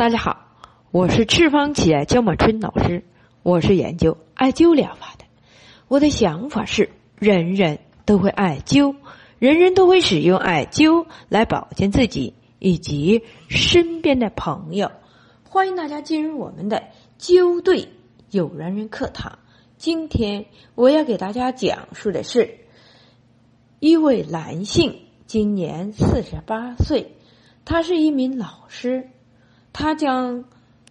大家好，我是赤方企业焦满春老师，我是研究艾灸疗法的。我的想法是，人人都会艾灸，人人都会使用艾灸来保健自己以及身边的朋友。欢迎大家进入我们的灸对有缘人课堂。今天我要给大家讲述的是，一位男性，今年四十八岁，他是一名老师。他将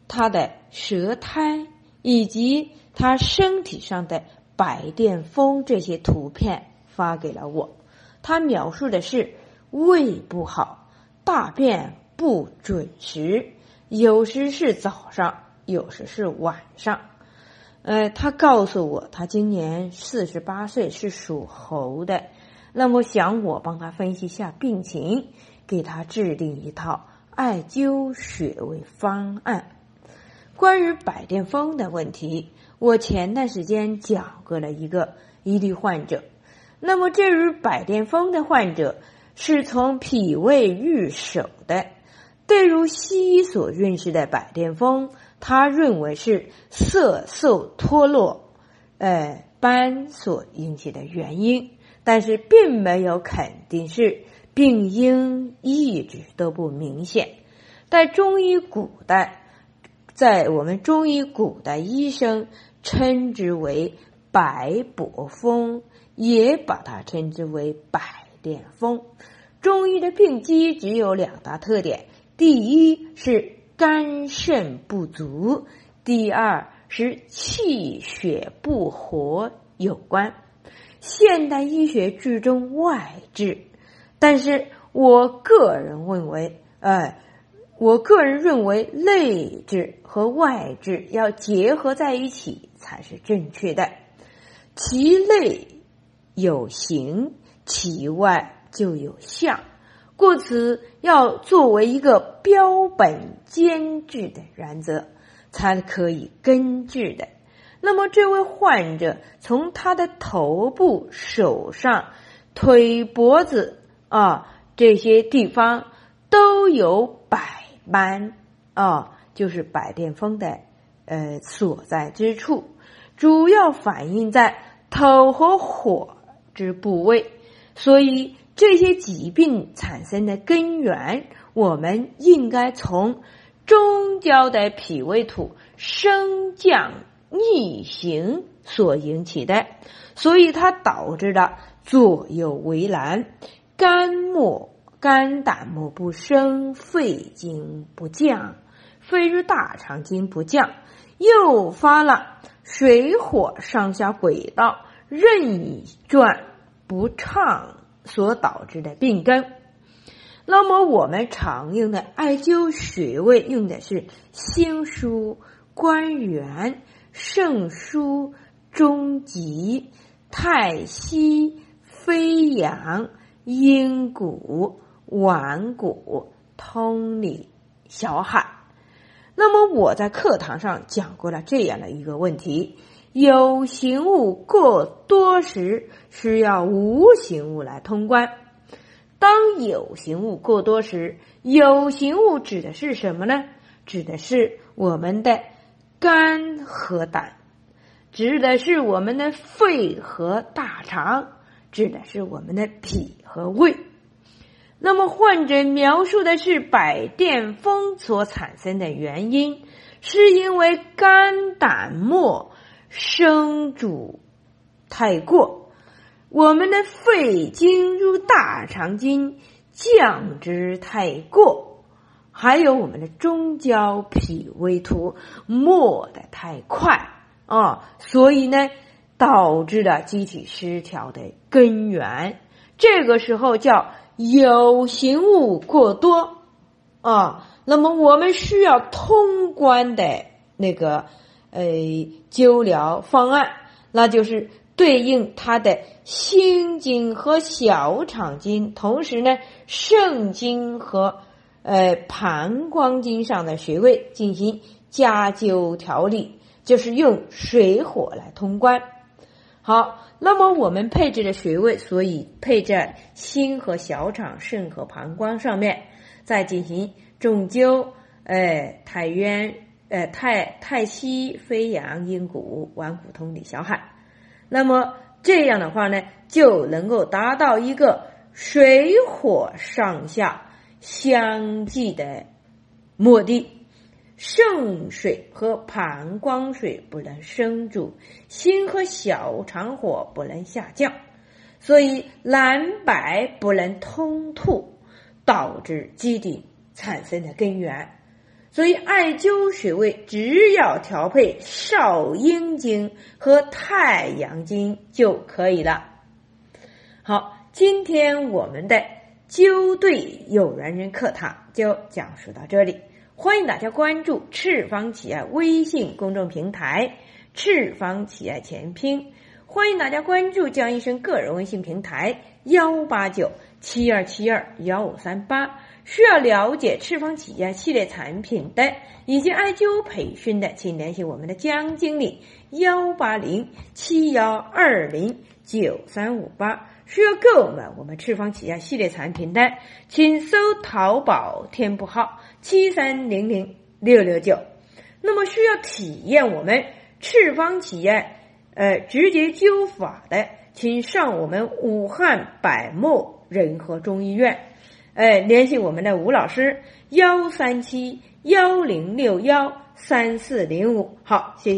他的舌苔以及他身体上的白癜风这些图片发给了我。他描述的是胃不好，大便不准时，有时是早上，有时是晚上。呃，他告诉我，他今年四十八岁，是属猴的。那么想我帮他分析一下病情，给他制定一套。艾灸穴位方案，关于百癜风的问题，我前段时间讲过了一个一例患者。那么，这位百癜风的患者是从脾胃入手的。对于西医所认识的百癜风，他认为是色素脱落、呃斑所引起的原因，但是并没有肯定是。病因一直都不明显，在中医古代，在我们中医古代医生称之为百柏风，也把它称之为百炼风。中医的病机只有两大特点：第一是肝肾不足，第二是气血不和有关。现代医学注重外治。但是我个人认为，哎，我个人认为内治和外治要结合在一起才是正确的。其内有形，其外就有象，故此要作为一个标本兼治的原则，才可以根治的。那么这位患者从他的头部、手上、腿、脖子。啊，这些地方都有百般啊，就是百癜风的呃所在之处，主要反映在头和火之部位。所以这些疾病产生的根源，我们应该从中焦的脾胃土升降逆行所引起的，所以它导致了左右为难。肝末、肝胆末不生，肺经不降，肺入大肠经不降，诱发了水火上下轨道任意转不畅所导致的病根。那么我们常用的艾灸穴位用的是心腧、关元、肾腧、中极、太溪、飞扬。阴谷、腕骨、通里、小海。那么我在课堂上讲过了这样的一个问题：有形物过多时，需要无形物来通关。当有形物过多时，有形物指的是什么呢？指的是我们的肝和胆，指的是我们的肺和大肠。指的是我们的脾和胃。那么，患者描述的是百癜风所产生的原因，是因为肝胆末生主太过，我们的肺经入大肠经降之太过，还有我们的中焦脾胃土没的太快啊，所以呢。导致了机体失调的根源，这个时候叫有形物过多啊。那么我们需要通关的那个呃灸疗方案，那就是对应他的心经和小肠经，同时呢肾经和呃膀胱经上的穴位进行加灸调理，就是用水火来通关。好，那么我们配置的穴位，所以配在心和小肠、肾和膀胱上面，再进行重灸，哎，太渊，呃，太太溪飞扬阴谷，顽固通理小海。那么这样的话呢，就能够达到一个水火上下相济的目的。肾水和膀胱水不能生住，心和小肠火不能下降，所以蓝白不能通吐，导致疾病产生的根源。所以艾灸穴位只要调配少阴经和太阳经就可以了。好，今天我们的灸对有缘人课堂就讲述到这里。欢迎大家关注赤方企业微信公众平台“赤方企业全拼”。欢迎大家关注江医生个人微信平台幺八九七二七二幺五三八。需要了解赤方企业系列产品的以及艾灸培训的，请联系我们的江经理幺八零七幺二零九三五八。需要购买我们赤方企业系列产品的，请搜淘宝店铺号七三零零六六九。那么需要体验我们赤方企业呃直接灸法的，请上我们武汉百茂仁和中医院，呃联系我们的吴老师幺三七幺零六幺三四零五。好，谢谢。